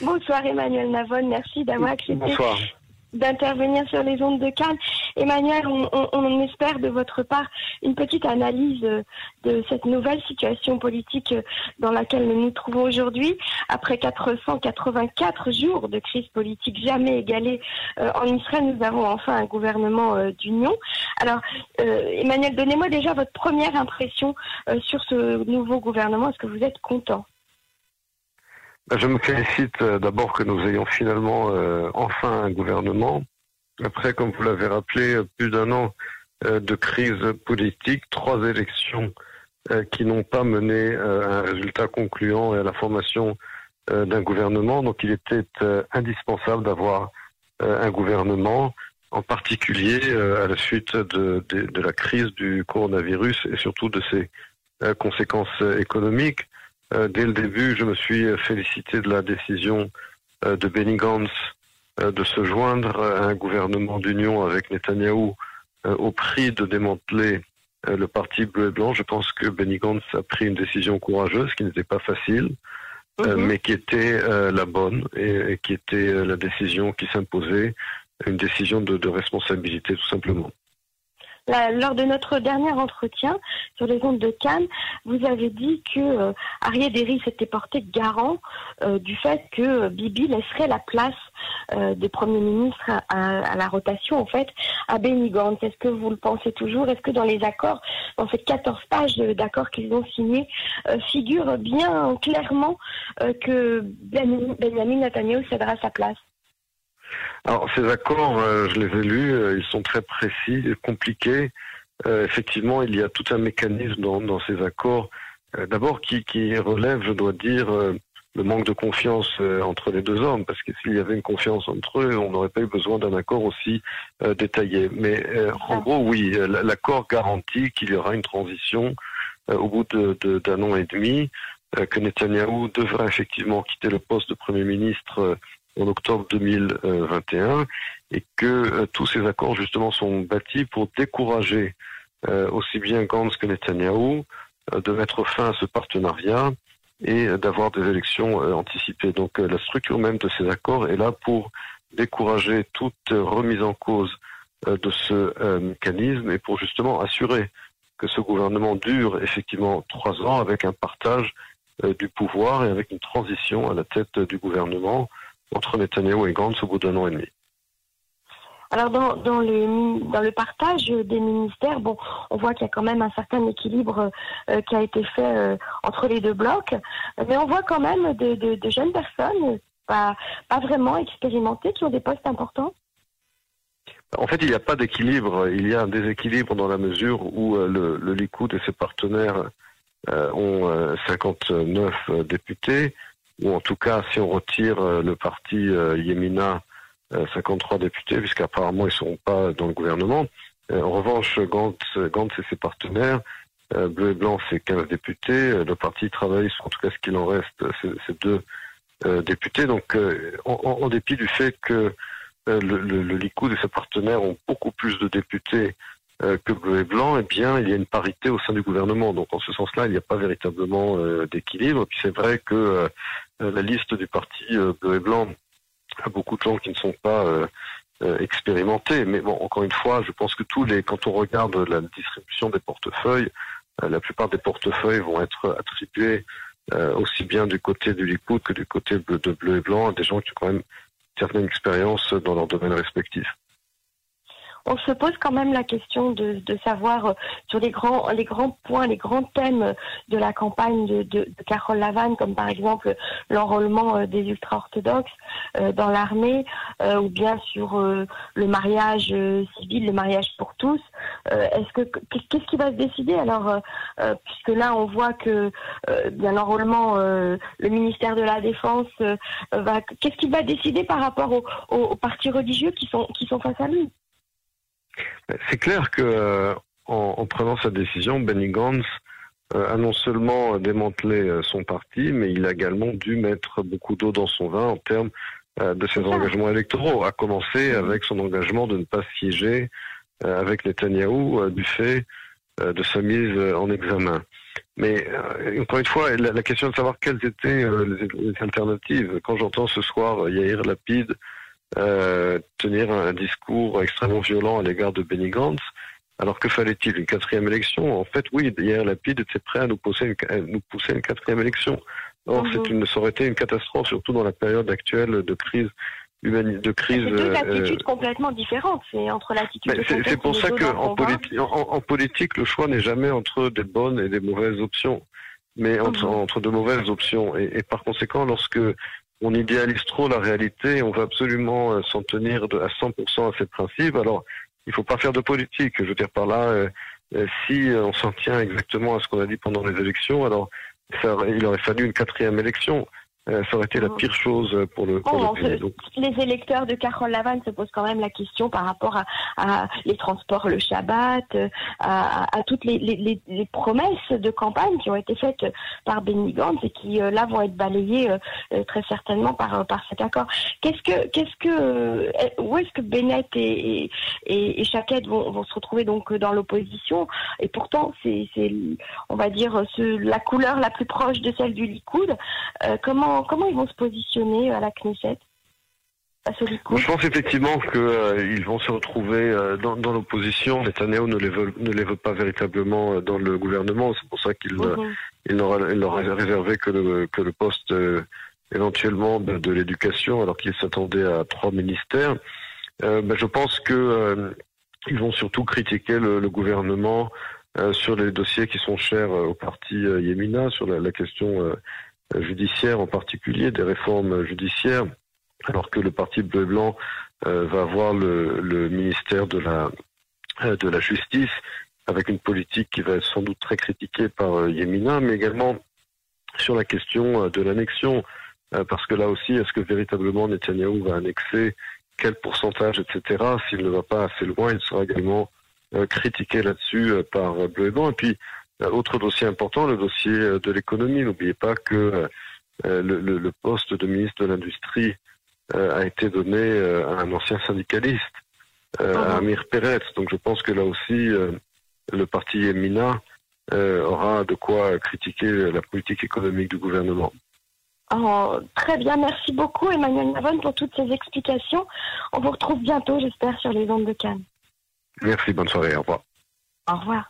Bonsoir Emmanuel Navon, merci d'avoir accepté Bonsoir. d'intervenir sur les ondes de Cannes. Emmanuel, on, on- on espère de votre part une petite analyse euh, de cette nouvelle situation politique euh, dans laquelle nous nous trouvons aujourd'hui. Après 484 jours de crise politique jamais égalée euh, en Israël, nous avons enfin un gouvernement euh, d'union. Alors, euh, Emmanuel, donnez-moi déjà votre première impression sur ce nouveau gouvernement. Est-ce que vous êtes content? Je me félicite euh, d'abord que nous ayons finalement euh, enfin un gouvernement. Après, comme vous l'avez rappelé, euh, plus d'un an de crise politique, trois élections qui n'ont pas mené à un résultat concluant et à la formation d'un gouvernement. Donc il était indispensable d'avoir un gouvernement, en particulier à la suite de, la crise du coronavirus et surtout de ses conséquences économiques. Euh, dès le début, je me suis euh, félicité de la décision euh, de Benny Gantz euh, de se joindre à un gouvernement d'union avec Netanyahou au prix de démanteler le parti bleu et blanc. Je pense que Benny Gantz a pris une décision courageuse qui n'était pas facile, Mhm. mais qui était la bonne et, et qui était la décision qui s'imposait, une décision de, de responsabilité tout simplement. Lors de notre dernier entretien sur les ondes de Cannes, vous avez dit que euh, Arié Derry s'était porté garant euh, du fait que Bibi laisserait la place euh, des premiers ministres à, la rotation, en fait, à Benny Gantz. Est-ce que vous le pensez toujours? Est-ce que dans les accords, dans ces 14 pages d'accords qu'ils ont signés, euh, figure bien clairement euh, que Ben- Benjamin Netanyahu cédera sa place? Alors ces accords, euh, je les ai lus, euh, ils sont très précis, compliqués. Euh, effectivement, il y a tout un mécanisme dans, ces accords, d'abord qui, relève, je dois dire, le manque de confiance entre les deux hommes, parce que s'il y avait une confiance entre eux, on n'aurait pas eu besoin d'un accord aussi détaillé. Mais en gros, oui, l'accord garantit qu'il y aura une transition au bout d'un an et demi, que Netanyahou devra effectivement quitter le poste de Premier ministre en octobre 2021 et que euh, tous ces accords justement sont bâtis pour décourager euh, aussi bien Gantz que Netanyahou euh, de mettre fin à ce partenariat et d'avoir des élections anticipées. Donc la structure même de ces accords est là pour décourager toute remise en cause de ce mécanisme et pour justement assurer que ce gouvernement dure effectivement trois ans avec un partage du pouvoir et avec une transition à la tête du gouvernement entre Netanyahu et Gantz au bout d'un an et demi. Alors dans, dans, le, dans le partage des ministères, bon, on voit qu'il y a quand même un certain équilibre euh, qui a été fait euh, entre les deux blocs, mais on voit quand même de, de, de jeunes personnes, pas, pas vraiment expérimentées, qui ont des postes importants. En fait, il n'y a pas d'équilibre. Il y a un déséquilibre dans la mesure où euh, le, le Likoud et ses partenaires euh, ont euh, 59 euh, députés, ou en tout cas, si on retire euh, le parti euh, Yemina, euh, 53 députés, puisqu'apparemment ils ne seront pas dans le gouvernement. Euh, en revanche, Gantz, et ses partenaires, euh, Bleu et Blanc, c'est 15 députés. Euh, Le parti travailliste, en tout cas ce qu'il en reste, c'est deux euh, députés. Donc, euh, en, dépit du fait que euh, le, le, Likoud et ses partenaires ont beaucoup plus de députés euh, que Bleu et Blanc, eh bien, il y a une parité au sein du gouvernement. Donc, en ce sens-là, il n'y a pas véritablement euh, d'équilibre. Puis c'est vrai que euh, euh, la liste du parti euh, Bleu et Blanc a beaucoup de gens qui ne sont pas euh, euh, expérimentés. Mais bon, encore une fois, je pense que tous les, quand on regarde la distribution des portefeuilles, euh, la plupart des portefeuilles vont être attribués euh, aussi bien du côté du Likoud que du côté de Bleu et Blanc à des gens qui ont quand même certaine expérience dans leur domaine respectif. On se pose quand même la question de, savoir euh, sur les grands, les grands points, les grands thèmes de la campagne de, de, de Carole Lavanne, comme par exemple l'enrôlement euh, des ultra-orthodoxes euh, dans l'armée, ou bien sur le mariage civil, le mariage pour tous. Est-ce que qu'est-ce qui va se décider? Alors Puisque là, on voit que bien l'enrôlement, le ministère de la Défense va. Qu'est-ce qu'il va décider par rapport aux, aux, aux partis religieux qui sont qui sont face à lui? C'est clair que euh, en, en prenant sa décision, Benny Gantz euh, a non seulement démantelé euh, son parti, mais il a également dû mettre beaucoup d'eau dans son vin en termes de ses engagements électoraux, à commencer avec son engagement de ne pas siéger avec Netanyahou du fait de sa mise en examen. Mais encore une fois, la, question de savoir quelles étaient les, alternatives. Quand j'entends ce soir Yair Lapide tenir un, discours extrêmement violent à l'égard de Benny Gantz, alors que fallait-il Une quatrième élection? En fait, oui, Yair Lapide était prêt à nous pousser une, nous pousser une quatrième élection. Or, mhm. une, ça aurait été une catastrophe, surtout dans la période actuelle de crise de crise. C'est deux attitudes complètement différentes. C'est entre l'attitude. C'est pour ça qu'en en, politique, le choix n'est jamais entre des bonnes et des mauvaises options, mais entre, mhm. entre de mauvaises options. Et, par conséquent, lorsque on idéalise trop la réalité, on veut absolument euh, s'en tenir à 100% à ces principes. Alors, il faut pas faire de politique. Je veux dire par là, euh, euh, si on s'en tient exactement à ce qu'on a dit pendant les élections, alors il aurait fallu une quatrième élection. Euh, ça aurait été la pire chose pour le, pour oh, Les électeurs de Carole Lavanne se posent quand même la question par rapport à, les transports le Shabbat, à, toutes les, promesses de campagne qui ont été faites par Benny Gantz et qui euh, là vont être balayées euh, très certainement par par cet accord. Qu'est-ce que qu'est-ce que où est-ce que Bennett et et, et vont, vont se retrouver donc dans l'opposition? Et pourtant c'est c'est on va dire la couleur la plus proche de celle du Likoud. Comment comment, ils vont se positionner à la Knesset? Je pense effectivement qu'ils euh, vont se retrouver euh, dans, l'opposition. Netanyahu ne les, veut, ne les veut pas véritablement euh, dans le gouvernement. C'est pour ça qu'il mhm. il n'aura réservé que le, que le poste éventuellement de, l'éducation, alors qu'il s'attendait à trois ministères. Ben, je pense que ils vont surtout critiquer le, gouvernement sur les dossiers qui sont chers au parti Yemina, sur la question judiciaire en particulier, des réformes judiciaires, alors que le parti bleu et blanc euh, va avoir le, ministère de la euh, de la justice avec une politique qui va être sans doute très critiquée par euh, Yemina, mais également sur la question de l'annexion, parce que là aussi, est-ce que véritablement Netanyahou va annexer quel pourcentage, etc. S'il ne va pas assez loin, il sera également critiqué là-dessus par Bleu et Blanc. Et puis, autre dossier important, le dossier euh, de l'économie. N'oubliez pas que euh, le, poste de ministre de l'Industrie a été donné à un ancien syndicaliste, à Amir Peretz. Donc je pense que là aussi, le parti Emina aura de quoi critiquer la politique économique du gouvernement. Oh, très bien, merci beaucoup Emmanuel Navon pour toutes ces explications. On vous retrouve bientôt, j'espère, sur les ondes de Cannes. Merci, bonne soirée, au revoir. Au revoir.